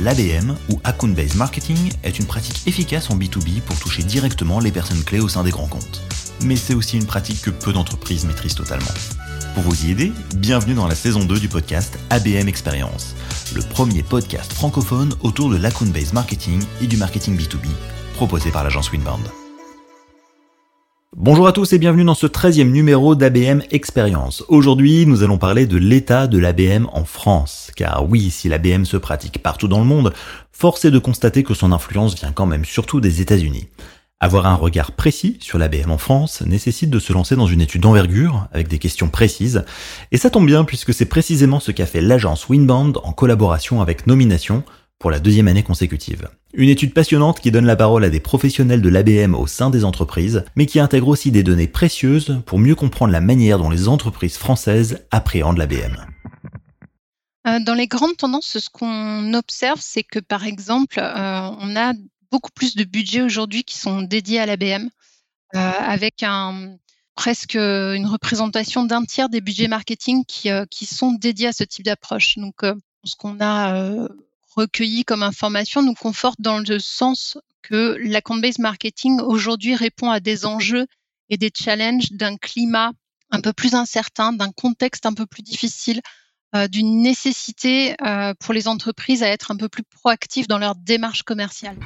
L'ABM, ou Account Based Marketing, est une pratique efficace en B2B pour toucher directement les personnes clés au sein des grands comptes. Mais c'est aussi une pratique que peu d'entreprises maîtrisent totalement. Pour vous y aider, bienvenue dans la saison 2 du podcast ABM Experience, le premier podcast francophone autour de l'account based marketing et du marketing B2B, proposé par l'agence Winbound. Bonjour à tous et bienvenue dans ce 13e numéro d'ABM Experience. Aujourd'hui, nous allons parler de l'état de l'ABM en France. Car oui, si l'ABM se pratique partout dans le monde, force est de constater que son influence vient quand même surtout des États-Unis. Avoir un regard précis sur l'ABM en France nécessite de se lancer dans une étude d'envergure avec des questions précises. Et ça tombe bien puisque c'est précisément ce qu'a fait l'agence Winbound en collaboration avec Nomination pour la deuxième année consécutive. Une étude passionnante qui donne la parole à des professionnels de l'ABM au sein des entreprises, mais qui intègre aussi des données précieuses pour mieux comprendre la manière dont les entreprises françaises appréhendent l'ABM. Euh, dans les grandes tendances, ce qu'on observe, c'est que par exemple, euh, on a beaucoup plus de budgets aujourd'hui qui sont dédiés à l'ABM, euh, avec presque une représentation d'un tiers des budgets marketing qui, qui sont dédiés à ce type d'approche. Donc, ce qu'on a recueillis comme information nous conforte dans le sens que la based marketing aujourd'hui répond à des enjeux et des challenges d'un climat un peu plus incertain, d'un contexte un peu plus difficile, euh, d'une nécessité euh, pour les entreprises à être un peu plus proactives dans leur démarche commerciale.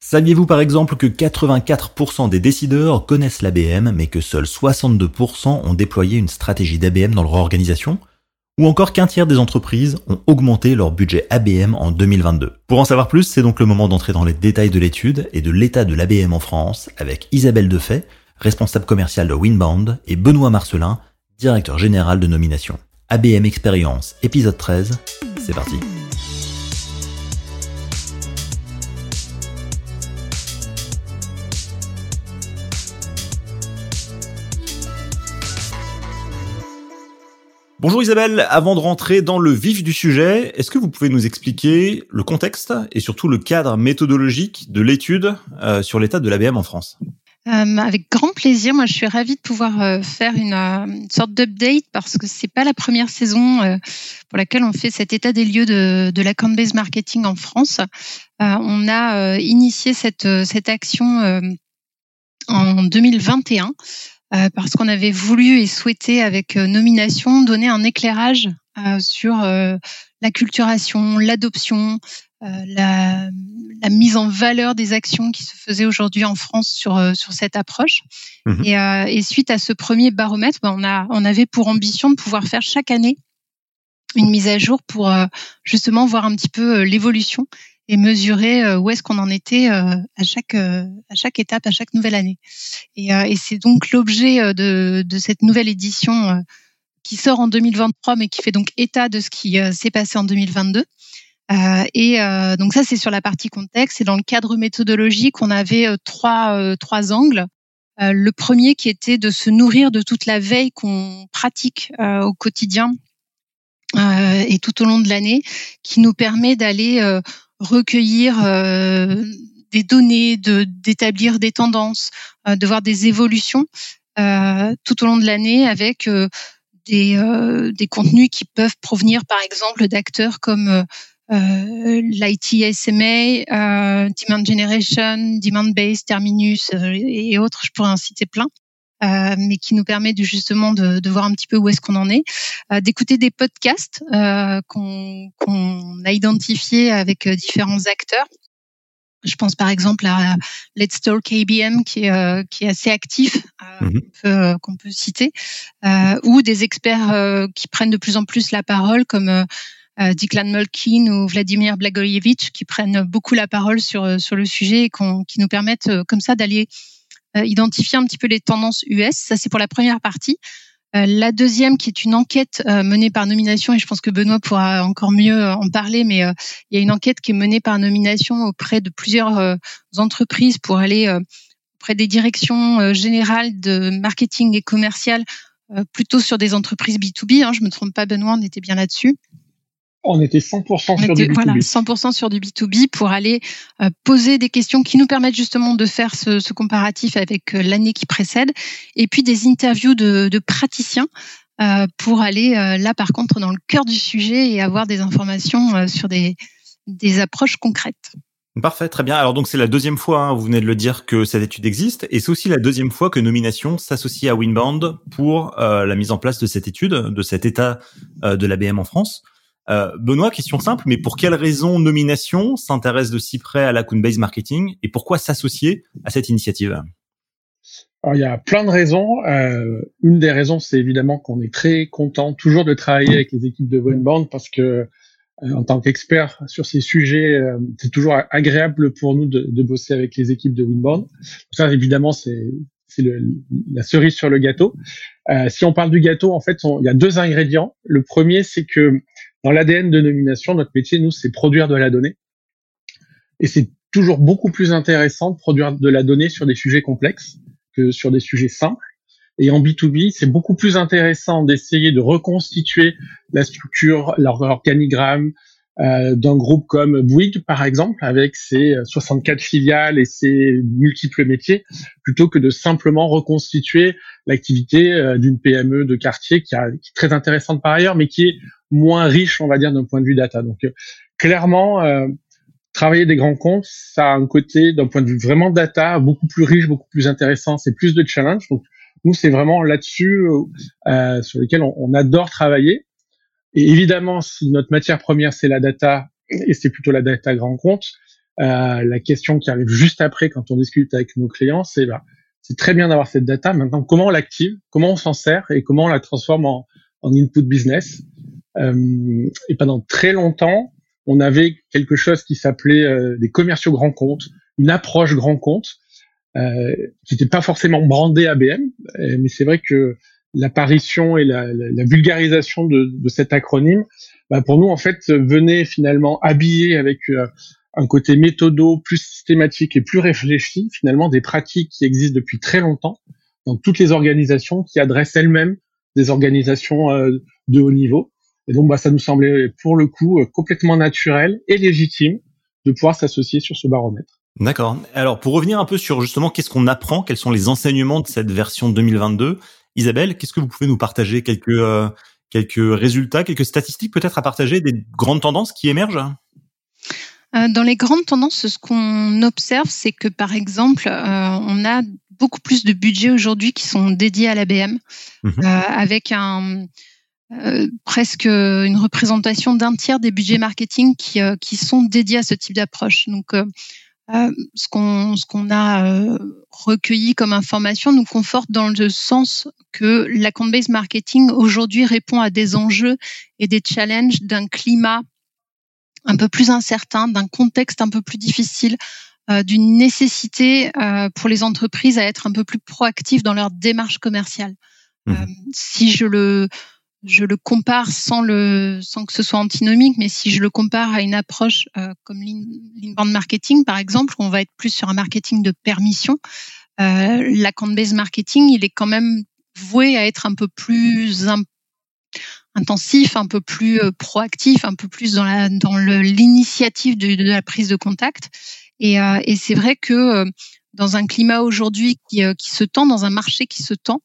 Saviez-vous par exemple que 84% des décideurs connaissent l'ABM mais que seuls 62% ont déployé une stratégie d'ABM dans leur organisation? Ou encore qu'un tiers des entreprises ont augmenté leur budget ABM en 2022. Pour en savoir plus, c'est donc le moment d'entrer dans les détails de l'étude et de l'état de l'ABM en France avec Isabelle Defay, responsable commerciale de Winbound, et Benoît Marcelin, directeur général de nomination. ABM Experience, épisode 13, c'est parti. Bonjour Isabelle, avant de rentrer dans le vif du sujet, est-ce que vous pouvez nous expliquer le contexte et surtout le cadre méthodologique de l'étude euh, sur l'état de l'ABM en France? Euh, avec grand plaisir. Moi, je suis ravie de pouvoir euh, faire une, sorte d'update parce que c'est pas la première saison pour laquelle on fait cet état des lieux de, la based marketing en France. on a initié cette, cette action en 2021 euh, parce qu'on avait voulu et souhaité avec euh, nomination donner un éclairage euh, sur l'acculturation, l'adoption, la, la, mise en valeur des actions qui se faisaient aujourd'hui en France sur sur cette approche. Mmh et, et, suite à ce premier baromètre, ben, on a on avait pour ambition de pouvoir faire chaque année une mise à jour pour justement voir un petit peu l'évolution et mesurer euh, où est-ce qu'on en était euh, à chaque euh, à chaque étape, à chaque nouvelle année. Et, et c'est donc l'objet de, de cette nouvelle édition qui sort en 2023, mais qui fait donc état de ce qui s'est passé en 2022. Euh, et euh, donc ça, c'est sur la partie contexte. Et dans le cadre méthodologique, on avait trois, trois angles. le premier qui était de se nourrir de toute la veille qu'on pratique au quotidien et tout au long de l'année, qui nous permet d'aller recueillir euh, des données, d'établir des tendances, euh, de voir des évolutions euh, tout au long de l'année avec des, des contenus qui peuvent provenir par exemple d'acteurs comme euh, euh, Demand Generation, Demand Base, Terminus et autres, je pourrais en citer plein. Euh, mais qui nous permet de, justement de, de, voir un petit peu où est-ce qu'on en est, euh, d'écouter des podcasts euh, qu'on a identifiés avec différents acteurs. Je pense par exemple à Let's Talk ABM qui est, qui est assez actif, mm-hmm. qu'on peut, citer, ou des experts qui prennent de plus en plus la parole comme euh, Diklan Molkin ou Vladimir Blagojevich qui prennent beaucoup la parole sur, sur le sujet et qui nous permettent comme ça d'aller euh, identifier un petit peu les tendances US. Ça, c'est pour la première partie. Euh, la deuxième, qui est une enquête euh, menée par nomination, et je pense que Benoît pourra encore mieux en parler, mais il y a une enquête qui est menée par nomination auprès de plusieurs entreprises pour aller auprès des directions générales de marketing et commercial, plutôt sur des entreprises B2B. Hein, je me trompe pas, Benoît, on était bien là-dessus. On était 100% sur du B2B. Voilà, 100% sur du B2B pour aller euh, poser des questions qui nous permettent justement de faire ce, ce comparatif avec euh, l'année qui précède, et puis des interviews de, de praticiens euh, pour aller là par contre dans le cœur du sujet et avoir des informations sur des des approches concrètes. Parfait, très bien. Alors donc c'est la deuxième fois, hein, vous venez de le dire, que cette étude existe, et c'est aussi la deuxième fois que Nomination s'associe à Winband pour la mise en place de cette étude, de cet état de l'ABM en France. Euh, Benoît, question simple, mais pour quelles raisons Nomination s'intéresse de si près à la Coinbase Marketing et pourquoi s'associer à cette initiative? Alors, il y a plein de raisons. Euh, une des raisons, c'est évidemment qu'on est très content toujours de travailler avec les équipes de Winband parce que euh, en tant qu'expert sur ces sujets, c'est toujours agréable pour nous de, bosser avec les équipes de Winband. Ça, évidemment, c'est la cerise sur le gâteau. Si on parle du gâteau, en fait, il y a deux ingrédients. Le premier, c'est que dans l'ADN de nomination, notre métier, nous, c'est produire de la donnée. Et c'est toujours beaucoup plus intéressant de produire de la donnée sur des sujets complexes que sur des sujets simples. Et en B2B, c'est beaucoup plus intéressant d'essayer de reconstituer la structure, l'organigramme d'un groupe comme Bouygues, par exemple, avec ses 64 filiales et ses multiples métiers, plutôt que de simplement reconstituer l'activité euh, d'une PME de quartier qui, est très intéressante par ailleurs, mais qui est moins riche, on va dire, d'un point de vue data. Donc, euh, clairement, euh, travailler des grands comptes, ça a un côté, d'un point de vue vraiment data, beaucoup plus riche, beaucoup plus intéressant. C'est plus de challenge. Donc, nous, c'est vraiment là-dessus euh, sur lequel on, adore travailler. Et évidemment, si notre matière première c'est la data et c'est plutôt la data grand compte, euh, la question qui arrive juste après quand on discute avec nos clients, c'est bah, c'est très bien d'avoir cette data. Maintenant, comment on l'active, comment on s'en sert et comment on la transforme en, en input business? Euh, et pendant très longtemps, on avait quelque chose qui s'appelait euh, des commerciaux grands comptes, une approche grand compte, qui n'était pas forcément brandée ABM, mais c'est vrai que l'apparition et la, vulgarisation de, de, cet acronyme, bah pour nous en fait venait finalement habiller avec un côté méthodo plus systématique et plus réfléchi, finalement des pratiques qui existent depuis très longtemps dans toutes les organisations qui adressent elles-mêmes des organisations de haut niveau. Et donc, bah, ça nous semblait pour le coup euh, complètement naturel et légitime de pouvoir s'associer sur ce baromètre. D'accord. Alors, pour revenir un peu sur justement qu'est-ce qu'on apprend, quels sont les enseignements de cette version 2022, Isabelle, qu'est-ce que vous pouvez nous partager? Quelques euh, quelques résultats, quelques statistiques peut-être à partager, des grandes tendances qui émergent? Euh, dans les grandes tendances, ce qu'on observe, c'est que par exemple, on a beaucoup plus de budgets aujourd'hui qui sont dédiés à l'ABM, mmh avec un, euh, presque une représentation d'un tiers des budgets marketing qui, euh, qui sont dédiés à ce type d'approche. Donc, euh, ce qu'on ce qu'on a recueilli comme information nous conforte dans le sens que la compte-based marketing aujourd'hui répond à des enjeux et des challenges d'un climat un peu plus incertain, d'un contexte un peu plus difficile, d'une nécessité pour les entreprises à être un peu plus proactives dans leur démarche commerciale. Mmh. si je le je le compare sans le sans que ce soit antinomique, mais si je le compare à une approche euh, comme l'inbound marketing par exemple, où on va être plus sur un marketing de permission, euh, l'account based marketing, il est quand même voué à être un peu plus intensif, un peu plus euh, proactif, un peu plus dans la dans l'initiative de, la prise de contact. Et, euh, et c'est vrai que euh, dans un climat aujourd'hui qui, qui se tend, dans un marché qui se tend,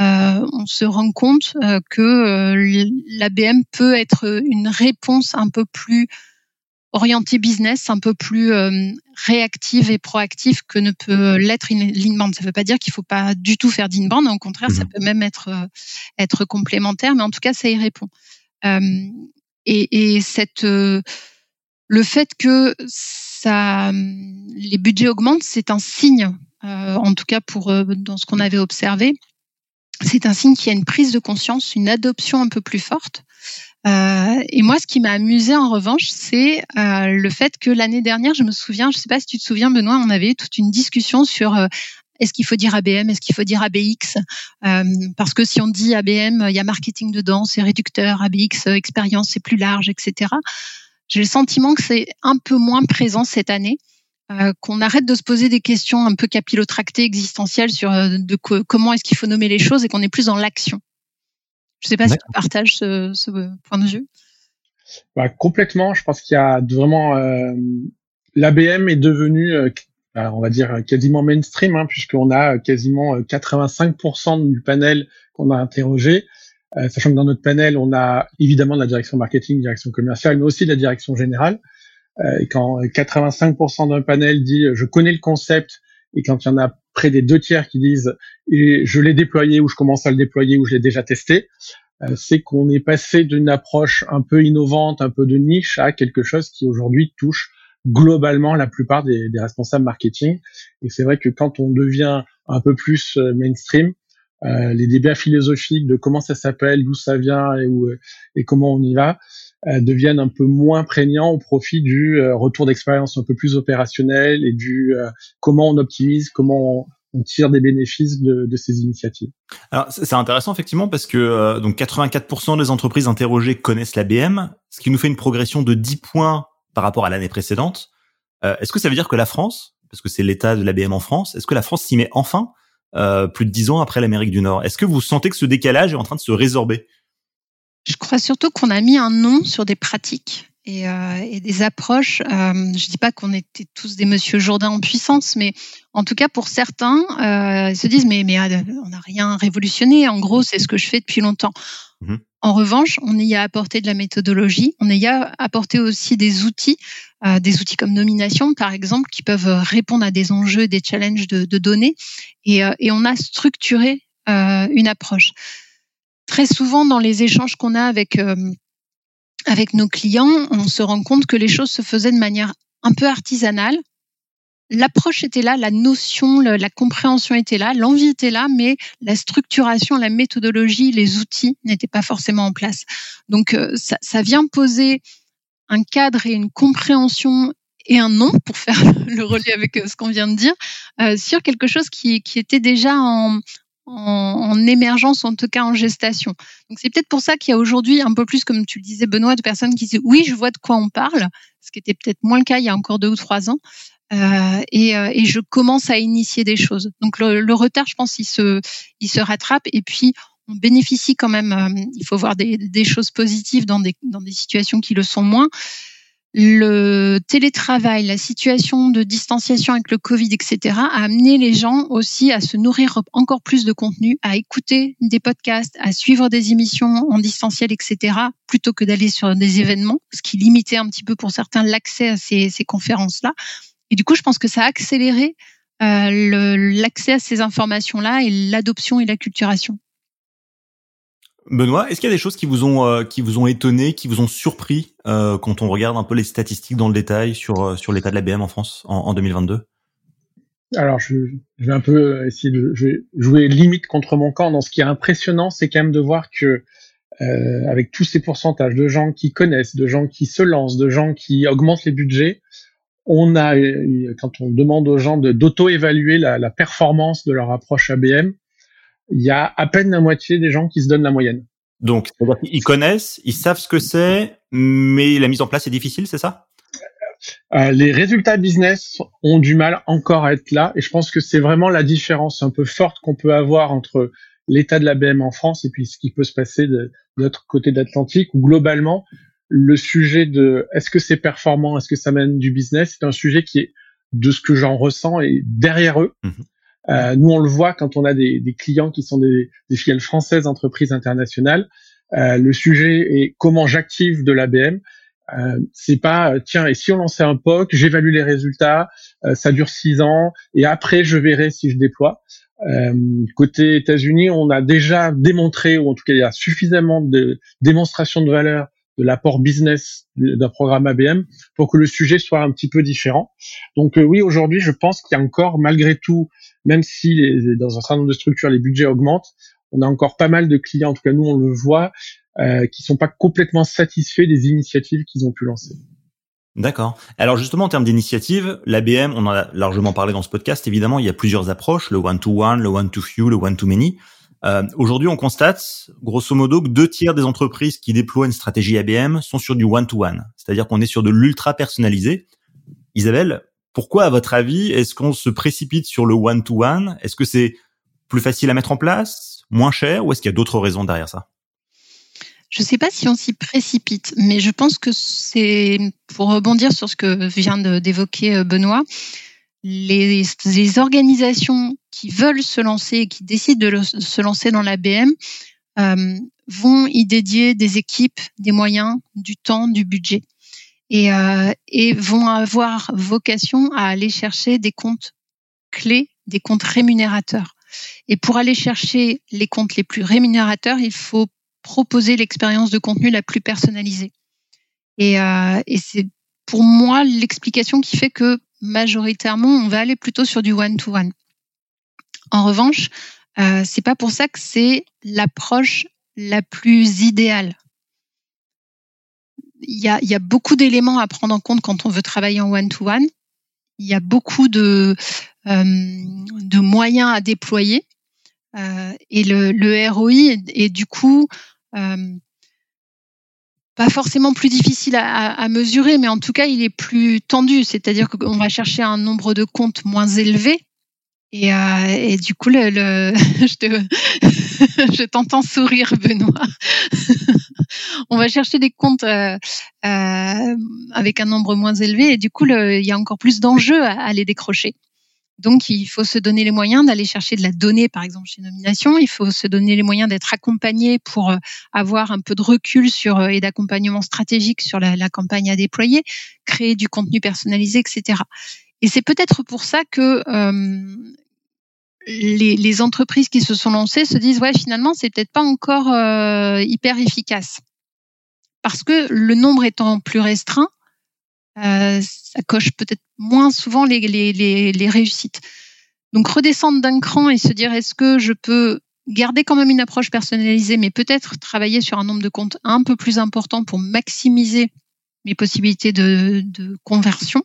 euh, on se rend compte euh, que euh, l'ABM peut être une réponse un peu plus orientée business, un peu plus réactive et proactive que ne peut l'être l'inbound. Ça ne veut pas dire qu'il ne faut pas du tout faire d'inbound, au contraire, ça mhm. peut même être être complémentaire, mais en tout cas, ça y répond. et, et cette le fait que ça, les budgets augmentent, c'est un signe, en tout cas pour dans ce qu'on avait observé, c'est un signe qu'il y a une prise de conscience, une adoption un peu plus forte. Euh, et moi, ce qui m'a amusé en revanche, c'est euh, le fait que l'année dernière, je me souviens, je ne sais pas si tu te souviens, Benoît, on avait toute une discussion sur euh, est-ce qu'il faut dire ABM, est-ce qu'il faut dire ABX Parce que si on dit ABM, il y a marketing dedans, c'est réducteur, ABX, expérience, c'est plus large, etc. J'ai le sentiment que c'est un peu moins présent cette année. Euh, qu'on arrête de se poser des questions un peu capillotractées, existentielles sur euh, de comment est-ce qu'il faut nommer les choses et qu'on est plus dans l'action. Je ne sais pas si tu partages ce, ce, point de vue. Bah, complètement. Je pense qu'il y a vraiment euh, l'ABM est devenu, euh, bah, on va dire quasiment mainstream, hein, puisqu'on a quasiment 85% du panel qu'on a interrogé. sachant que dans notre panel, on a évidemment la direction marketing, direction commerciale, mais aussi la direction générale. Et quand 85% d'un panel dit je connais le concept et quand il y en a près des deux tiers qui disent je l'ai déployé ou je commence à le déployer ou je l'ai déjà testé, euh, c'est qu'on est passé d'une approche un peu innovante, un peu de niche à quelque chose qui aujourd'hui touche globalement la plupart des, des responsables marketing. Et c'est vrai que quand on devient un peu plus euh, mainstream, euh, les débats philosophiques de comment ça s'appelle, d'où ça vient et, où, et comment on y va, euh, deviennent un peu moins prégnants au profit du euh, retour d'expérience un peu plus opérationnel et du euh, comment on optimise, comment on, tire des bénéfices de, de ces initiatives. Alors c'est intéressant effectivement parce que donc 84% des entreprises interrogées connaissent l'ABM, ce qui nous fait une progression de 10 points par rapport à l'année précédente. est-ce que ça veut dire que la France, parce que c'est l'état de l'ABM en France, est-ce que la France s'y met enfin euh, plus de 10 ans après l'Amérique du Nord? Est-ce que vous sentez que ce décalage est en train de se résorber? Je crois surtout qu'on a mis un nom sur des pratiques et, euh, et des approches. Euh, je dis pas qu'on était tous des Monsieur Jourdain en puissance, mais en tout cas pour certains, euh, ils se disent mais mais euh, on n'a rien révolutionné. En gros, c'est ce que je fais depuis longtemps. Mhm. En revanche, on y a apporté de la méthodologie, on y a apporté aussi des outils, euh, des outils comme nomination par exemple, qui peuvent répondre à des enjeux, des challenges de, de données, et, euh, et on a structuré euh, une approche très souvent dans les échanges qu'on a avec euh, avec nos clients, on se rend compte que les choses se faisaient de manière un peu artisanale. L'approche était là, la notion, la compréhension était là, l'envie était là, mais la structuration, la méthodologie, les outils n'étaient pas forcément en place. Donc euh, ça, vient poser un cadre et une compréhension et un nom pour faire le relais avec euh, ce qu'on vient de dire sur quelque chose qui, qui était déjà en, en, émergence, en tout cas en gestation. Donc c'est peut-être pour ça qu'il y a aujourd'hui un peu plus, comme tu le disais Benoît, de personnes qui disent oui, je vois de quoi on parle, ce qui était peut-être moins le cas il y a encore deux ou trois ans. Euh, et, euh, et, je commence à initier des choses. Donc le, le, retard, je pense, il se, il se rattrape. Et puis on bénéficie quand même. Euh, il faut voir des, des, choses positives dans des, dans des situations qui le sont moins le télétravail, la situation de distanciation avec le Covid, etc., a amené les gens aussi à se nourrir encore plus de contenu, à écouter des podcasts, à suivre des émissions en distanciel, etc., plutôt que d'aller sur des événements, ce qui limitait un petit peu pour certains l'accès à ces, ces conférences-là. Et du coup, je pense que ça a accéléré euh, l'accès à ces informations-là et l'adoption et l'acculturation. Benoît, est-ce qu'il y a des choses qui vous ont euh, qui vous ont étonné, qui vous ont surpris euh, quand on regarde un peu les statistiques dans le détail sur euh, sur l'état de la BM en France en, en 2022 Alors, je, vais un peu essayer de jouer limite contre mon camp. Dans ce qui est impressionnant, c'est quand même de voir que avec tous ces pourcentages de gens qui connaissent, de gens qui se lancent, de gens qui augmentent les budgets, on a quand on demande aux gens d'auto-évaluer la, la performance de leur approche ABM, il y a à peine la moitié des gens qui se donnent la moyenne. Donc, ils connaissent, ils savent ce que c'est, mais la mise en place est difficile, c'est ça? Euh, Les résultats business ont du mal encore à être là, et je pense que c'est vraiment la différence un peu forte qu'on peut avoir entre l'état de la BM en France et puis ce qui peut se passer de, l'autre côté de l'Atlantique, où globalement, le sujet de est-ce que c'est performant, est-ce que ça mène du business, c'est un sujet qui est, de ce que j'en ressens, est derrière eux. Mmh. Euh, nous, on le voit quand on a des, des clients qui sont des, des, filiales françaises entreprises internationales. Euh, le sujet est comment j'active de l'ABM. Euh, c'est pas tiens et si on lançait un POC, j'évalue les résultats, euh, ça dure six ans et après je verrai si je déploie. Euh, côté États-Unis, on a déjà démontré ou en tout cas il y a suffisamment de démonstrations de valeur de l'apport business d'un programme ABM pour que le sujet soit un petit peu différent. Donc euh, oui, aujourd'hui, je pense qu'il y a encore malgré tout même si les, dans un certain nombre de structures les budgets augmentent, on a encore pas mal de clients, en tout cas nous on le voit, euh, qui sont pas complètement satisfaits des initiatives qu'ils ont pu lancer. D'accord. Alors justement en termes d'initiatives, l'ABM, on en a largement parlé dans ce podcast. Évidemment, il y a plusieurs approches le one to one, le one to few, le one to many. Euh, Aujourd'hui, on constate, grosso modo, que deux tiers des entreprises qui déploient une stratégie ABM sont sur du one to one, c'est-à-dire qu'on est sur de l'ultra personnalisé. Isabelle, pourquoi, à votre avis, est-ce qu'on se précipite sur le one-to-one? Est-ce que c'est plus facile à mettre en place, moins cher, ou est-ce qu'il y a d'autres raisons derrière ça? Je ne sais pas si on s'y précipite, mais je pense que c'est, pour rebondir sur ce que vient d'évoquer euh, Benoît, les, les, organisations qui veulent se lancer et qui décident de se lancer dans l'ABM euh, vont y dédier des équipes, des moyens, du temps, du budget. et, euh, et vont avoir vocation à aller chercher des comptes clés, des comptes rémunérateurs. Et pour aller chercher les comptes les plus rémunérateurs, il faut proposer l'expérience de contenu la plus personnalisée. Et, euh, et c'est pour moi l'explication qui fait que majoritairement on va aller plutôt sur du one-to-one. En revanche, euh, c'est pas pour ça que c'est l'approche la plus idéale il y a, beaucoup d'éléments à prendre en compte quand on veut travailler en one-to-one. Il y a beaucoup de, euh, moyens à déployer. Euh, et le, le ROI est, du coup euh, pas forcément plus difficile à, mesurer, mais en tout cas, il est plus tendu. C'est-à-dire qu'on va chercher un nombre de comptes moins élevé. Et, euh, du coup, je t'entends sourire, Benoît on va chercher des comptes euh, euh, avec un nombre moins élevé et du coup, il y a encore plus d'enjeux à, les décrocher. Donc, il faut se donner les moyens d'aller chercher de la donnée, par exemple, chez Nomination. Il faut se donner les moyens d'être accompagné pour euh, avoir un peu de recul sur et d'accompagnement stratégique sur la, campagne à déployer, créer du contenu personnalisé, etc. Et c'est peut-être pour ça que les, les, entreprises qui se sont lancées se disent ouais finalement c'est peut-être pas encore hyper efficace parce que le nombre étant plus restreint, euh, ça coche peut-être moins souvent les, les, les, les réussites. Donc redescendre d'un cran et se dire est-ce que je peux garder quand même une approche personnalisée, mais peut-être travailler sur un nombre de comptes un peu plus important pour maximiser mes possibilités de, de conversion,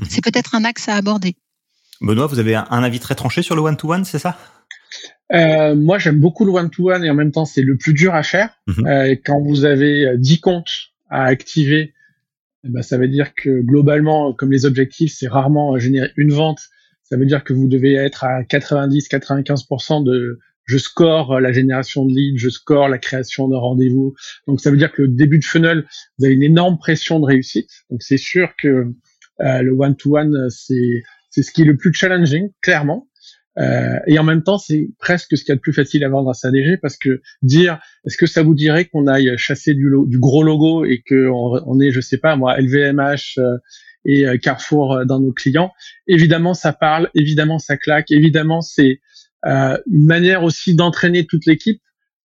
mhm. c'est peut-être un axe à aborder. Benoît, vous avez un avis très tranché sur le one-to-one, c'est ça? Euh, moi, j'aime beaucoup le one-to-one et en même temps, c'est le plus dur à faire. Mhm. Euh, quand vous avez 10 euh, comptes à activer, ben, ça veut dire que globalement, comme les objectifs, c'est rarement générer une vente. Ça veut dire que vous devez être à 90-95% de je score la génération de leads, je score la création d'un rendez-vous. Donc ça veut dire que le début de funnel, vous avez une énorme pression de réussite. Donc c'est sûr que euh, le one-to-one, c'est c'est ce qui est le plus challenging, clairement. Euh, et en même temps, c'est presque ce qu'il y a de plus facile à vendre à sa DG parce que dire, est-ce que ça vous dirait qu'on aille chasser du, gros logo et qu'on on est, je sais pas moi, LVMH euh, et euh, Carrefour dans nos clients? Évidemment, ça parle, évidemment, ça claque, évidemment, c'est une manière aussi d'entraîner toute l'équipe,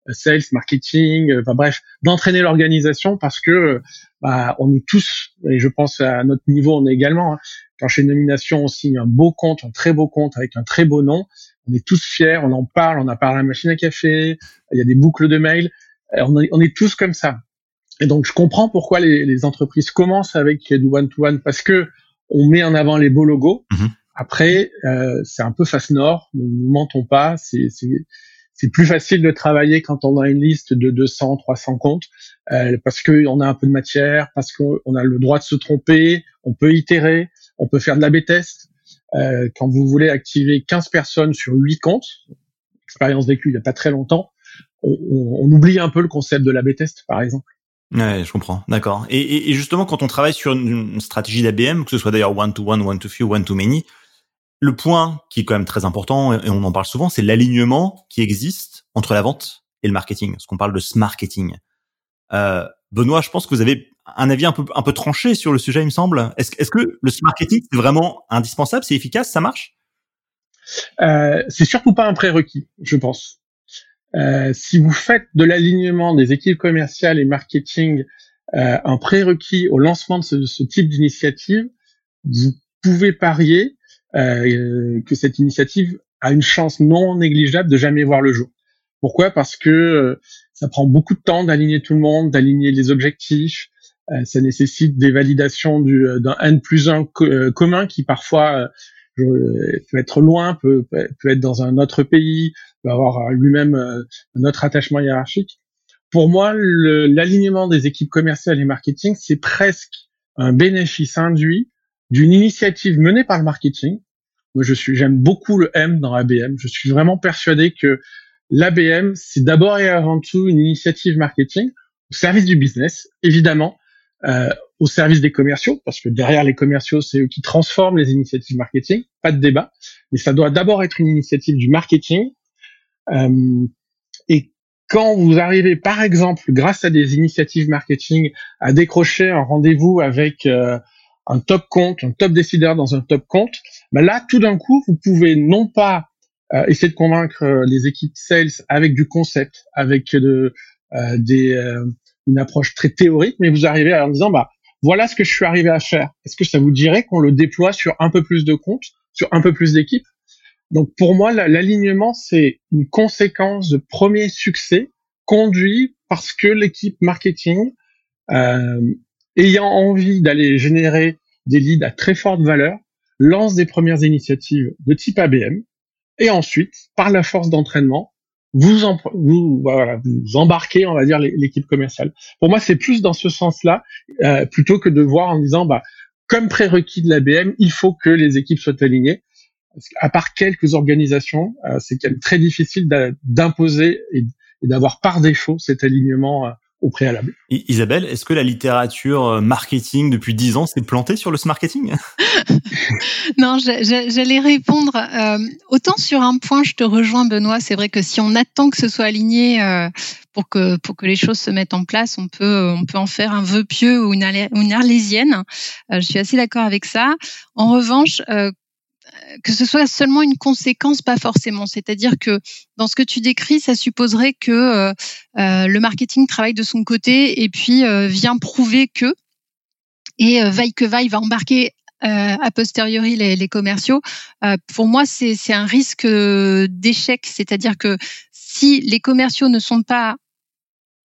sales, marketing, enfin bref, d'entraîner l'organisation parce que bah, on est tous, et je pense à notre niveau, on est également, hein, quand chez Nomination, on signe un beau compte, un très beau compte avec un très beau nom, on est tous fiers, on en parle, on a parlé à la machine à café, il y a des boucles de mails, on est, on est tous comme ça. Et donc, je comprends pourquoi les, les entreprises commencent avec du one-to-one, parce que on met en avant les beaux logos. Mm-hmm. Après, euh, c'est un peu face nord, ne nous mentons pas, c'est c'est plus facile de travailler quand on a une liste de 200, 300 comptes, euh, parce qu'on a un peu de matière, parce qu'on a le droit de se tromper, on peut itérer, on peut faire de la B-test. Euh, quand vous voulez activer 15 personnes sur 8 comptes, expérience vécue il n'y a pas très longtemps, on, oublie un peu le concept de la B-test, par exemple. Ouais, je comprends, d'accord. Et, et, justement, quand on travaille sur une stratégie d'ABM, que ce soit d'ailleurs one-to-one, one-to-few, one-to-many, le point qui est quand même très important, et on en parle souvent, c'est l'alignement qui existe entre la vente et le marketing, ce qu'on parle de marketing. Euh, Benoît, je pense que vous avez un avis un peu, un peu tranché sur le sujet, il me semble. Est-ce est que le marketing, c'est vraiment indispensable, c'est efficace, ça marche? Euh, C'est surtout pas un prérequis, je pense. Euh, si vous faites de l'alignement des équipes commerciales et marketing euh, un prérequis au lancement de ce, type d'initiative, vous pouvez parier que cette initiative a une chance non négligeable de jamais voir le jour. Pourquoi? Parce que euh, ça prend beaucoup de temps d'aligner tout le monde, d'aligner les objectifs. Euh, ça nécessite des validations d'un N plus 1 commun qui parfois peut être loin, peut, peut être dans un autre pays, peut avoir lui-même un autre attachement hiérarchique. Pour moi, l'alignement des équipes commerciales et marketing, c'est presque un bénéfice induit d'une initiative menée par le marketing. Moi, je suis, j'aime beaucoup le M dans ABM. Je suis vraiment persuadé que l'ABM, c'est d'abord et avant tout une initiative marketing au service du business, évidemment, euh, au service des commerciaux, parce que derrière les commerciaux, c'est eux qui transforment les initiatives marketing, pas de débat, mais ça doit d'abord être une initiative du marketing. Euh, et quand vous arrivez, par exemple, grâce à des initiatives marketing, à décrocher un rendez-vous avec euh, un top compte, un top décideur dans un top compte, ben là, tout d'un coup, vous pouvez non pas euh, essayer de convaincre euh, les équipes sales avec du concept, avec de, des, une approche très théorique, mais vous arrivez en disant, bah, voilà ce que je suis arrivé à faire. Est-ce que ça vous dirait qu'on le déploie sur un peu plus de comptes, sur un peu plus d'équipes? Donc pour moi, l'alignement, c'est une conséquence de premier succès conduit parce que l'équipe marketing, euh, ayant envie d'aller générer des leads à très forte valeur, lance des premières initiatives de type ABM, et ensuite, par la force d'entraînement, vous, vous embarquez, on va dire, l'équipe commerciale. Pour moi, c'est plus dans ce sens-là, euh, plutôt que de voir en disant, bah, comme prérequis de l'ABM, il faut que les équipes soient alignées à part quelques organisations, euh, c'est très difficile d'imposer et, d'avoir par défaut cet alignement euh, au préalable. Isabelle, est-ce que la littérature euh, marketing depuis dix ans s'est plantée sur le marketing Non, j'allais répondre. autant sur un point, je te rejoins, Benoît. C'est vrai que si on attend que ce soit aligné pour que pour que les choses se mettent en place, on peut on peut en faire un vœu pieux ou une, une arlésienne. je suis assez d'accord avec ça. En revanche, que ce soit seulement une conséquence, pas forcément. C'est-à-dire que dans ce que tu décris, ça supposerait que euh, euh, le marketing travaille de son côté et puis euh, vient prouver que et vaille que vaille va embarquer a posteriori les, les commerciaux. pour moi, c'est un risque d'échec. C'est-à-dire que si les commerciaux ne sont pas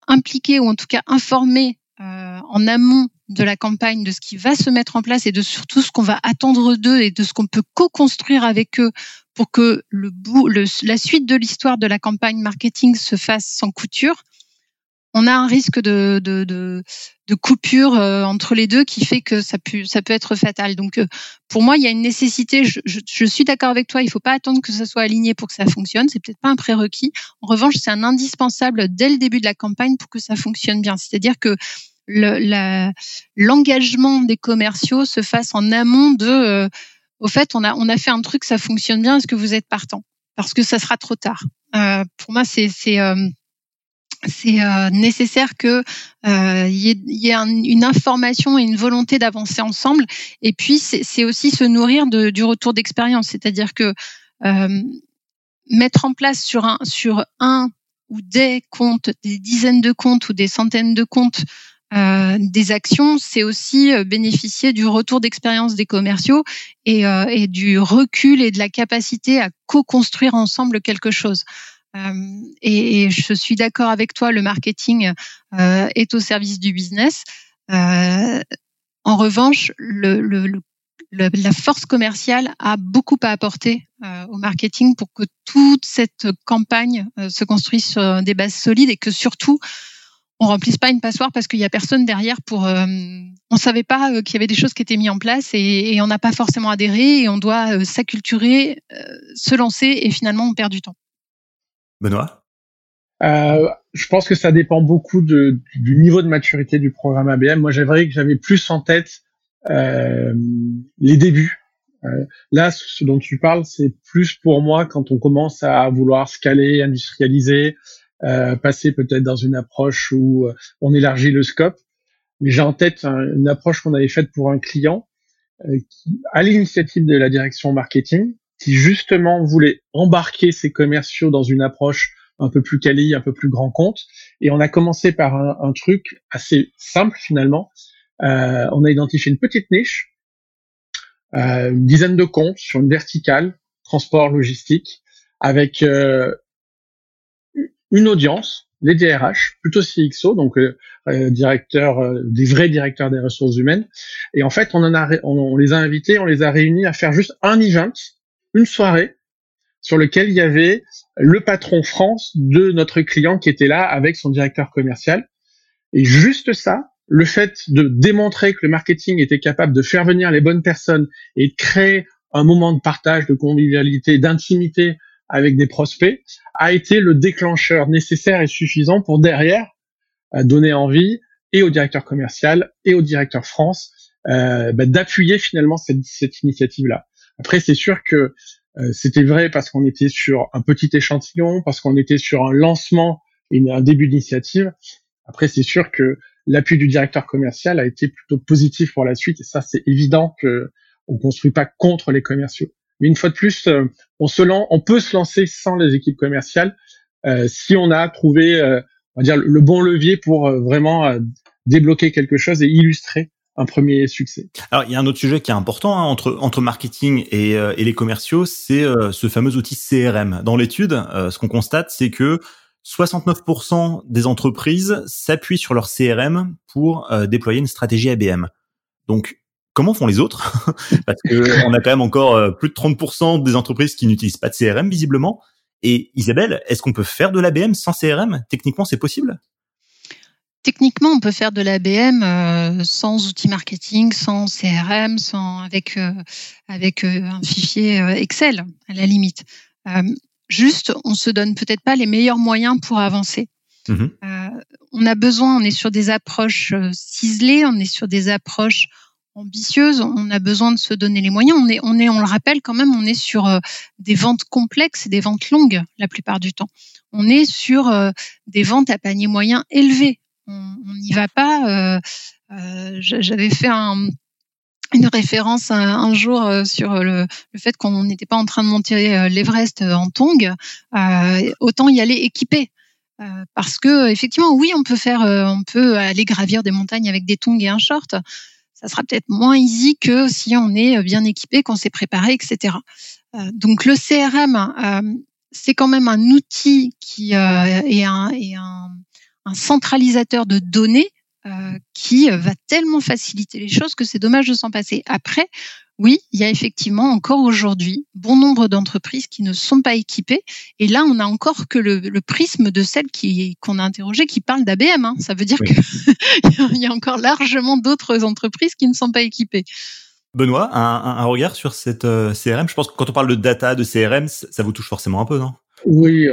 impliqués ou en tout cas informés en amont de la campagne, de ce qui va se mettre en place et de surtout ce qu'on va attendre d'eux et de ce qu'on peut co-construire avec eux pour que le bout, la suite de l'histoire de la campagne marketing se fasse sans couture, on a un risque de, de, de, coupure euh, entre les deux qui fait que ça peut, ça peut être fatal. Donc, euh, pour moi, il y a une nécessité. Je, je, suis d'accord avec toi. Il ne faut pas attendre que ça soit aligné pour que ça fonctionne. C'est peut-être pas un prérequis. En revanche, c'est un indispensable dès le début de la campagne pour que ça fonctionne bien. C'est-à-dire que l'engagement des commerciaux se fasse en amont de euh, au fait on a on a fait un truc ça fonctionne bien est-ce que vous êtes partant? Parce que ça sera trop tard euh, pour moi c'est c'est euh, nécessaire que il y ait, y ait une information et une volonté d'avancer ensemble et puis c'est aussi se nourrir de, du retour d'expérience c'est-à-dire que mettre en place sur un sur un ou des comptes, des dizaines de comptes ou des centaines de comptes, euh, des actions, c'est aussi euh, bénéficier du retour d'expérience des commerciaux et, euh, et, du recul et de la capacité à co-construire ensemble quelque chose. Et, et, je suis d'accord avec toi, le marketing est au service du business. en revanche, le, le, le, la force commerciale a beaucoup à apporter au marketing pour que toute cette campagne se construise sur des bases solides et que surtout on remplisse pas une passoire parce qu'il y a personne derrière pour. Euh, on savait pas euh, qu'il y avait des choses qui étaient mises en place et, on n'a pas forcément adhéré et on doit euh, s'acculturer, se lancer et finalement on perd du temps. Benoît? je pense que ça dépend beaucoup du niveau de maturité du programme ABM. Moi, j'aimerais que j'avais plus en tête les débuts. là, ce dont tu parles, c'est plus pour moi quand on commence à vouloir scaler, industrialiser, euh, passer peut-être dans une approche où euh, on élargit le scope. Mais j'ai en tête une approche qu'on avait faite pour un client euh, qui, à l'initiative de la direction marketing, qui justement voulait embarquer ses commerciaux dans une approche un peu plus quali, un peu plus grand compte. Et on a commencé par un, un truc assez simple finalement. Euh, on a identifié une petite niche, euh, une dizaine de comptes sur une verticale, transport, logistique, avec euh, une audience, les DRH, plutôt CXO, donc euh, euh directeurs, euh, des vrais directeurs des ressources humaines. Et en fait, on, en a, on, les a invités, on les a réunis à faire juste un event, une soirée, sur lequel il y avait le patron France de notre client qui était là avec son directeur commercial. Et juste ça, le fait de démontrer que le marketing était capable de faire venir les bonnes personnes et de créer un moment de partage, de convivialité, d'intimité avec des prospects a été le déclencheur nécessaire et suffisant pour derrière euh, donner envie et au directeur commercial et au directeur France euh, bah, d'appuyer finalement cette, initiative-là. Après, c'est sûr que euh, c'était vrai parce qu'on était sur un petit échantillon, parce qu'on était sur un lancement et un début d'initiative. Après, c'est sûr que l'appui du directeur commercial a été plutôt positif pour la suite, et ça, c'est évident que on construit pas contre les commerciaux. Mais une fois de plus, euh, on se lance, on peut se lancer sans les équipes commerciales euh, si on a trouvé, euh, on va dire, le bon levier pour vraiment débloquer quelque chose et illustrer un premier succès. Alors, il y a un autre sujet qui est important hein, entre entre marketing et, et les commerciaux, c'est ce fameux outil CRM. Dans l'étude, ce qu'on constate, c'est que 69% des entreprises s'appuient sur leur CRM pour déployer une stratégie ABM. Donc, comment font les autres? Parce que on a quand même encore euh, plus de 30% des entreprises qui n'utilisent pas de CRM visiblement. Et Isabelle, est-ce qu'on peut faire de l'ABM sans CRM Techniquement, c'est possible? Techniquement, on peut faire de l'ABM euh, sans outils marketing, sans CRM, sans avec euh, avec un fichier Excel à la limite. juste, on se donne peut-être pas les meilleurs moyens pour avancer. Mmh on a besoin, on est sur des approches ciselées, on est sur des approches ambitieuse, on a besoin de se donner les moyens. On est, on est, on le rappelle quand même, on est sur euh, des ventes complexes et des ventes longues la plupart du temps. On est sur euh, des ventes à panier moyen élevé. On n'y va pas. Euh, j'avais fait une référence un, jour sur le, fait qu'on n'était pas en train de monter l'Everest en tong. autant y aller équipé. parce que effectivement, oui, on peut faire, on peut aller gravir des montagnes avec des tongs et un short ça sera peut-être moins easy que si on est bien équipé, qu'on s'est préparé, etc. Euh, donc le CRM, euh, c'est quand même un outil qui euh, est, un, est un, un, centralisateur de données qui va tellement faciliter les choses que c'est dommage de s'en passer. Après, oui, il y a effectivement encore aujourd'hui bon nombre d'entreprises qui ne sont pas équipées. Et là, on n'a encore que le, prisme de celles qui qu'on a interrogées qui parlent d'ABM. Hein. Ça veut dire qu'il y a encore largement d'autres entreprises qui ne sont pas équipées. Benoît, un, regard sur cette euh, CRM. Je pense que quand on parle de data, de CRM, ça vous touche forcément un peu, non? Oui,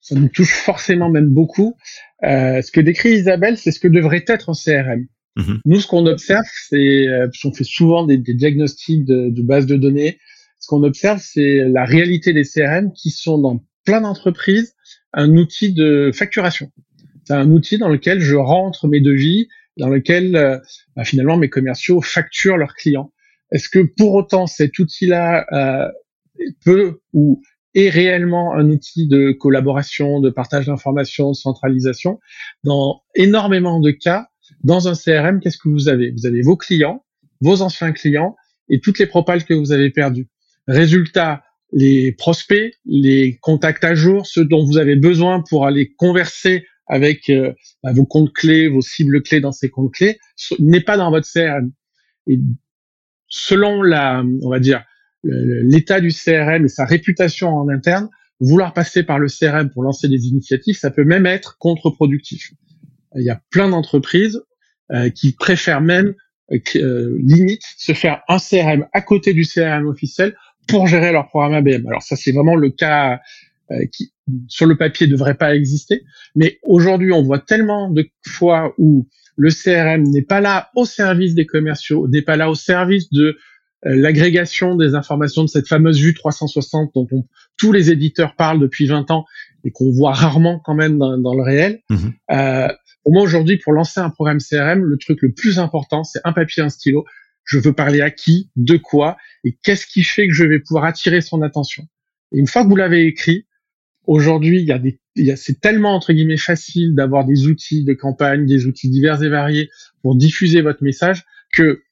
ça nous touche forcément même beaucoup. Euh, ce que décrit Isabelle, c'est ce que devrait être un CRM. Mhm. Nous, ce qu'on observe, c'est, euh, on fait souvent des, des diagnostics de, de bases de données. Ce qu'on observe, c'est la réalité des CRM qui sont dans plein d'entreprises un outil de facturation. C'est un outil dans lequel je rentre mes devis, dans lequel euh, bah, finalement mes commerciaux facturent leurs clients. Est-ce que pour autant cet outil-là euh, peut ou est réellement un outil de collaboration, de partage d'informations, de centralisation Dans énormément de cas, dans un CRM, qu'est-ce que vous avez? Vous avez vos clients, vos anciens clients et toutes les propales que vous avez perdues. Résultat, les prospects, les contacts à jour, ceux dont vous avez besoin pour aller converser avec euh, bah, vos comptes clés, vos cibles clés dans ces comptes clés, n'est pas dans votre CRM. Et selon la, on va dire, l'état du CRM et sa réputation en interne, vouloir passer par le CRM pour lancer des initiatives, ça peut même être contre-productif. Il y a plein d'entreprises euh, qui préfèrent même euh, euh, limite se faire un CRM à côté du CRM officiel pour gérer leur programme ABM. Alors ça c'est vraiment le cas qui sur le papier devrait pas exister, mais aujourd'hui on voit tellement de fois où le CRM n'est pas là au service des commerciaux, n'est pas là au service de l'agrégation des informations de cette fameuse vue 360 dont tous les éditeurs parlent depuis 20 ans et qu'on voit rarement quand même dans, dans le réel. Mmh. Euh, pour moi aujourd'hui, pour lancer un programme CRM, le truc le plus important, c'est un papier, un stylo. Je veux parler à qui, de quoi, et qu'est-ce qui fait que je vais pouvoir attirer son attention. Et une fois que vous l'avez écrit, aujourd'hui, il y a des, c'est tellement entre guillemets facile d'avoir des outils de campagne, des outils divers et variés pour diffuser votre message que,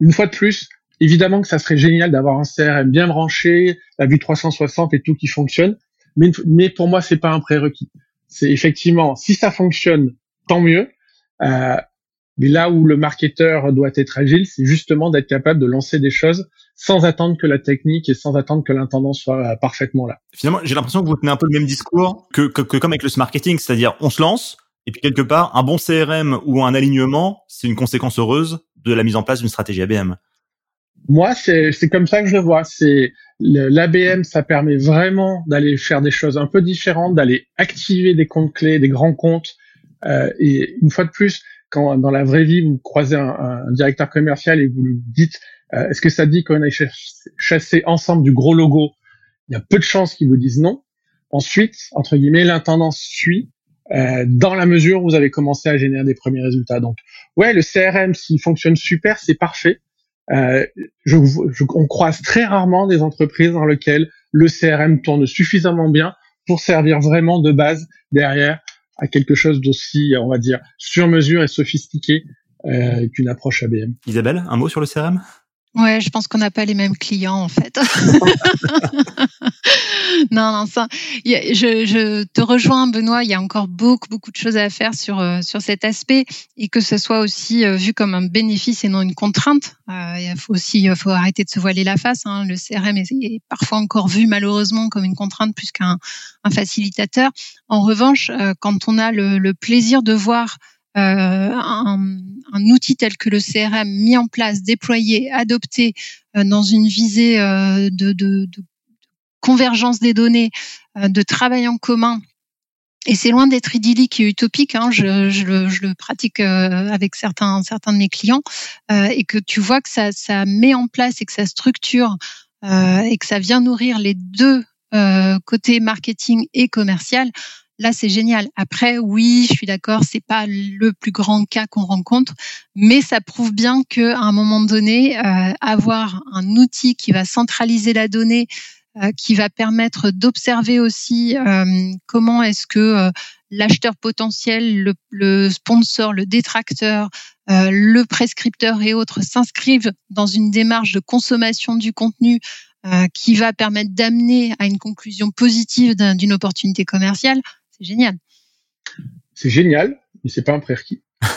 une fois de plus, évidemment que ça serait génial d'avoir un CRM bien branché, la vue 360 et tout qui fonctionne, mais, mais pour moi, c'est pas un prérequis. C'est effectivement, si ça fonctionne tant mieux. Euh, mais là où le marketeur doit être agile, c'est justement d'être capable de lancer des choses sans attendre que la technique et sans attendre que l'intendant soit euh, parfaitement là. Finalement, j'ai l'impression que vous tenez un peu le même discours que, que, que comme avec le marketing, c'est-à-dire on se lance et puis quelque part un bon CRM ou un alignement, c'est une conséquence heureuse de la mise en place d'une stratégie ABM. Moi, c'est comme ça que je le vois. C'est l'ABM, ça permet vraiment d'aller faire des choses un peu différentes, d'aller activer des comptes clés, des grands comptes, euh, et une fois de plus, quand dans la vraie vie vous croisez un, un directeur commercial et vous lui dites euh, est-ce que ça dit qu'on a chassé ensemble du gros logo, il y a peu de chances qu'ils vous disent non. Ensuite, entre guillemets, l'intendance suit euh, dans la mesure où vous avez commencé à générer des premiers résultats. Donc, ouais, le CRM, s'il fonctionne super, c'est parfait. Euh, je, je, on croise très rarement des entreprises dans lesquelles le CRM tourne suffisamment bien pour servir vraiment de base derrière à quelque chose d'aussi, on va dire, sur mesure et sophistiqué euh, qu'une approche ABM. Isabelle, un mot sur le CRM Ouais, je pense qu'on n'a pas les mêmes clients en fait. non, non, ça. Je, je, te rejoins, Benoît. Il y a encore beaucoup, beaucoup de choses à faire sur euh, sur cet aspect et que ce soit aussi euh, vu comme un bénéfice et non une contrainte. Euh, il faut aussi, faut arrêter de se voiler la face. Hein. Le CRM est, parfois encore vu malheureusement comme une contrainte plus qu'un un facilitateur. En revanche, quand on a le, le plaisir de voir un, un, outil tel que le CRM mis en place, déployé, adopté euh, dans une visée euh, de, de, de, convergence des données, de travail en commun. Et c'est loin d'être idyllique et utopique. Hein. Je, je, le, je, le, pratique avec certains, certains de mes clients et que tu vois que ça, ça met en place et que ça structure et que ça vient nourrir les deux côtés marketing et commercial Là, c'est génial. Après, oui, je suis d'accord, c'est pas le plus grand cas qu'on rencontre, mais ça prouve bien que à un moment donné, euh, avoir un outil qui va centraliser la donnée, euh, qui va permettre d'observer aussi euh, comment est-ce que l'acheteur potentiel, le, le, sponsor, le détracteur, le prescripteur et autres s'inscrivent dans une démarche de consommation du contenu qui va permettre d'amener à une conclusion positive d'une opportunité commerciale, c'est génial. C'est génial, mais c'est pas un prérequis.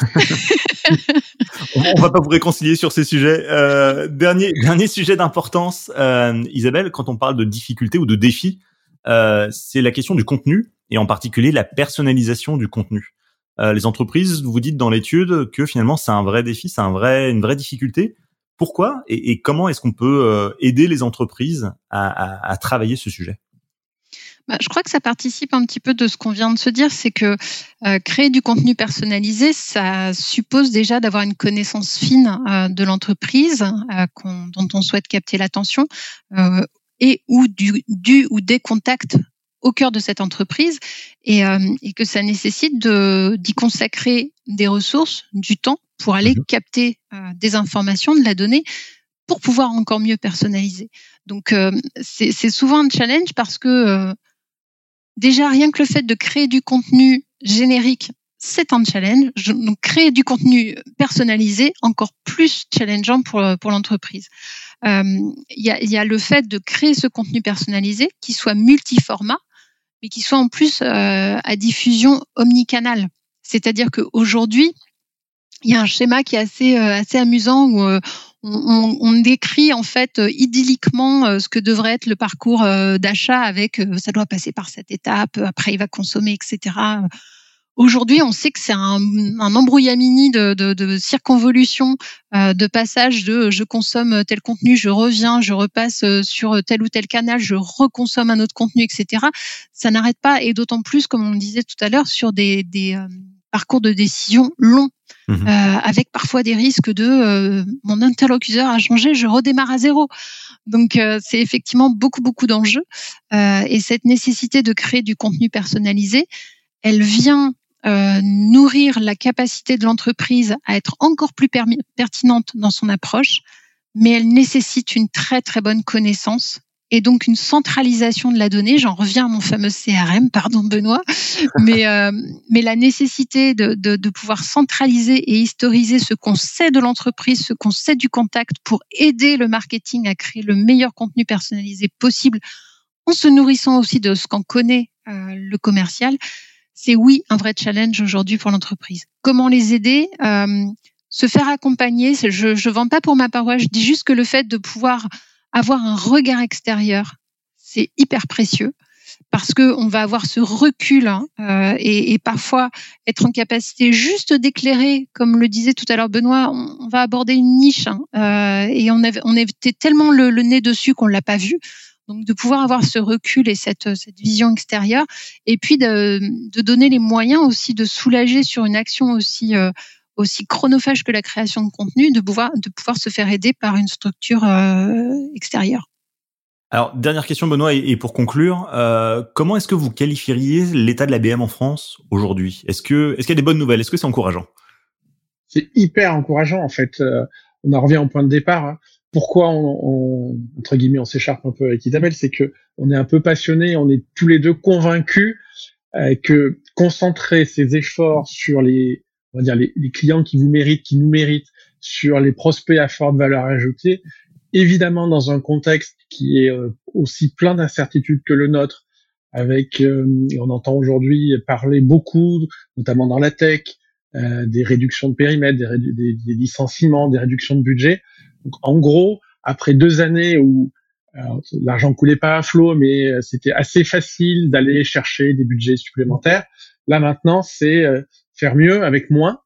on va pas vous réconcilier sur ces sujets. Euh, dernier dernier sujet d'importance, euh, Isabelle, quand on parle de difficultés ou de défis, euh, c'est la question du contenu et en particulier la personnalisation du contenu. les entreprises, vous dites dans l'étude que finalement c'est un vrai défi, c'est un vrai une vraie difficulté. Pourquoi et, comment est-ce qu'on peut aider les entreprises à travailler ce sujet? Bah, je crois que ça participe un petit peu de ce qu'on vient de se dire, c'est que euh, créer du contenu personnalisé, ça suppose déjà d'avoir une connaissance fine euh, de l'entreprise euh, dont on souhaite capter l'attention et ou du, du, ou des contacts au cœur de cette entreprise et, et que ça nécessite d'y consacrer des ressources, du temps pour aller mhm. capter des informations, de la donnée pour pouvoir encore mieux personnaliser. Donc c'est souvent un challenge parce que déjà rien que le fait de créer du contenu générique, c'est un challenge. Donc créer du contenu personnalisé, encore plus challengeant pour, pour l'entreprise. Euh, il y, a, y, a, le fait de créer ce contenu personnalisé qui soit multiformat, mais qui soit en plus euh, à diffusion omnicanale. C'est-à-dire qu'aujourd'hui, il y a un schéma qui est assez, euh, assez amusant où on, on, décrit en fait euh, idylliquement euh, ce que devrait être le parcours euh, d'achat avec ça doit passer par cette étape, après il va consommer, etc. Aujourd'hui, on sait que c'est un, un embrouillamini de, de, de circonvolution, de passage de je consomme tel contenu, je reviens, je repasse sur tel ou tel canal, je reconsomme un autre contenu, etc. Ça n'arrête pas, et d'autant plus, comme on le disait tout à l'heure, sur des, des parcours de décision longs Mhm. Euh, avec parfois des risques de euh, mon interlocuteur a changé, je redémarre à zéro. Donc euh, c'est effectivement beaucoup beaucoup d'enjeux et cette nécessité de créer du contenu personnalisé, elle vient nourrir la capacité de l'entreprise à être encore plus pertinente dans son approche, mais elle nécessite une très très bonne connaissance et donc une centralisation de la donnée. J'en reviens à mon fameux CRM, pardon Benoît, mais euh, mais la nécessité de, de, de, pouvoir centraliser et historiser ce qu'on sait de l'entreprise, ce qu'on sait du contact, pour aider le marketing à créer le meilleur contenu personnalisé possible, en se nourrissant aussi de ce qu'en connaît euh, le commercial. C'est oui un vrai challenge aujourd'hui pour l'entreprise. Comment les aider? Euh, Se faire accompagner. Je ne vends pas pour ma paroisse. Je dis juste que le fait de pouvoir avoir un regard extérieur, c'est hyper précieux parce que on va avoir ce recul hein, euh, et, parfois être en capacité juste d'éclairer, comme le disait tout à l'heure Benoît, on, va aborder une niche hein, euh, et on, était tellement le, nez dessus qu'on l'a pas vu. Donc de pouvoir avoir ce recul et cette, vision extérieure, et puis de, de, donner les moyens aussi de soulager sur une action aussi euh, aussi chronophage que la création de contenu, de pouvoir, de pouvoir se faire aider par une structure euh, extérieure. Alors, dernière question, Benoît, et pour conclure, euh, comment est-ce que vous qualifieriez l'état de l'ABM en France aujourd'hui? Est-ce que est-ce qu'il y a des bonnes nouvelles? Est-ce que c'est encourageant? C'est hyper encourageant, en fait. Euh, on en revient au point de départ. Hein. Pourquoi on, on, entre guillemets on s'écharpe un peu avec Isabelle, c'est que on est un peu passionné, on est tous les deux convaincus euh, que concentrer ses efforts sur les on va dire les, les clients qui vous méritent, qui nous méritent, sur les prospects à forte valeur ajoutée, évidemment dans un contexte qui est euh, aussi plein d'incertitudes que le nôtre, avec, euh, on entend aujourd'hui parler beaucoup, notamment dans la tech, euh, des réductions de périmètre, des, des, licenciements, des réductions de budget. Donc, en gros, après deux années où l'argent coulait pas à flot, mais c'était assez facile d'aller chercher des budgets supplémentaires, là maintenant, c'est faire mieux avec moins.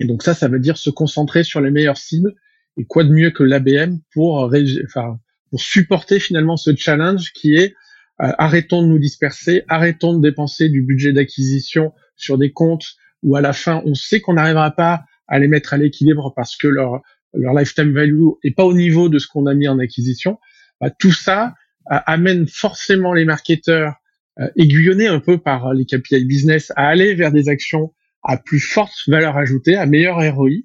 Et donc ça, ça veut dire se concentrer sur les meilleures cibles et quoi de mieux que l'ABM pour, enfin, pour supporter finalement ce challenge qui est euh, arrêtons de nous disperser, arrêtons de dépenser du budget d'acquisition sur des comptes où à la fin on sait qu'on n'arrivera pas à les mettre à l'équilibre parce que leur leur lifetime value est pas au niveau de ce qu'on a mis en acquisition. Bah, tout ça euh, amène forcément les marketeurs euh, aiguillonnés un peu par les KPI business à aller vers des actions à plus forte valeur ajoutée, à meilleur ROI,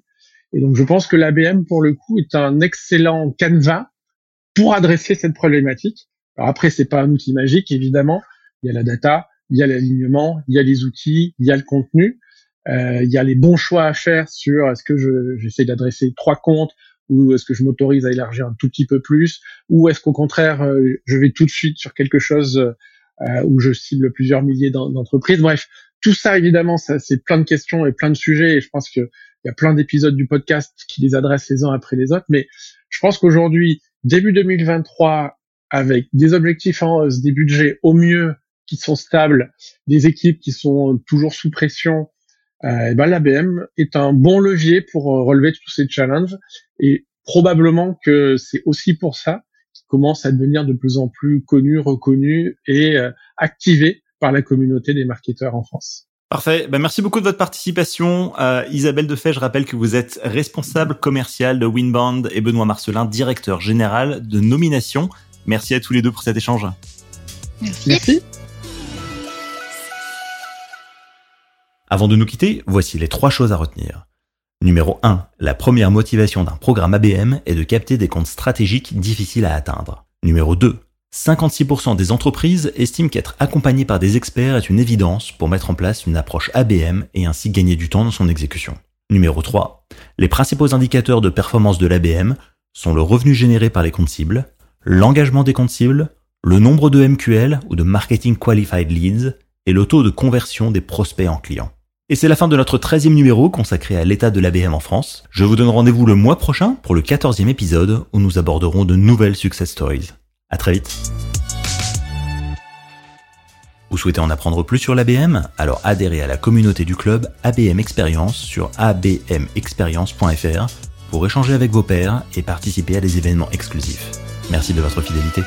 et donc, je pense que l'ABM, pour le coup, est un excellent canevas pour adresser cette problématique. Alors après, c'est pas un outil magique, évidemment. Il y a la data, il y a l'alignement, il y a les outils, il y a le contenu. Euh, il y a les bons choix à faire sur est-ce que j'essaie d'adresser trois comptes ou est-ce que je m'autorise à élargir un tout petit peu plus ou est-ce qu'au contraire euh, je vais tout de suite sur quelque chose euh, où je cible plusieurs milliers d'entreprises. Bref, tout ça évidemment, ça c'est plein de questions et plein de sujets et je pense que il y a plein d'épisodes du podcast qui les adressent les uns après les autres, mais je pense qu'aujourd'hui, début 2023, avec des objectifs en hausse, des budgets au mieux qui sont stables, des équipes qui sont toujours sous pression, euh, ben l'ABM est un bon levier pour euh, relever tous ces challenges et probablement que c'est aussi pour ça qu'il commence à devenir de plus en plus connu, reconnu et euh, activé par la communauté des marketeurs en France. Parfait. Ben, merci beaucoup de votre participation. Euh, Isabelle Defay, je rappelle que vous êtes responsable commercial de Winband et Benoît Marcelin, directeur général de nomination. Merci à tous les deux pour cet échange. Merci. merci. Avant de nous quitter, voici les trois choses à retenir. Numéro 1. La première motivation d'un programme ABM est de capter des comptes stratégiques difficiles à atteindre. Numéro 2. 56% des entreprises estiment qu'être accompagné par des experts est une évidence pour mettre en place une approche ABM et ainsi gagner du temps dans son exécution. Numéro 3. Les principaux indicateurs de performance de l'ABM sont le revenu généré par les comptes cibles, l'engagement des comptes cibles, le nombre de MQL ou de Marketing Qualified Leads et le taux de conversion des prospects en clients. Et c'est la fin de notre 13e numéro consacré à l'état de l'ABM en France. Je vous donne rendez-vous le mois prochain pour le 14e épisode où nous aborderons de nouvelles success stories. À très vite. Vous souhaitez en apprendre plus sur l'ABM Alors adhérez à la communauté du club ABM Experience sur abmexperience.fr pour échanger avec vos pairs et participer à des événements exclusifs. Merci de votre fidélité.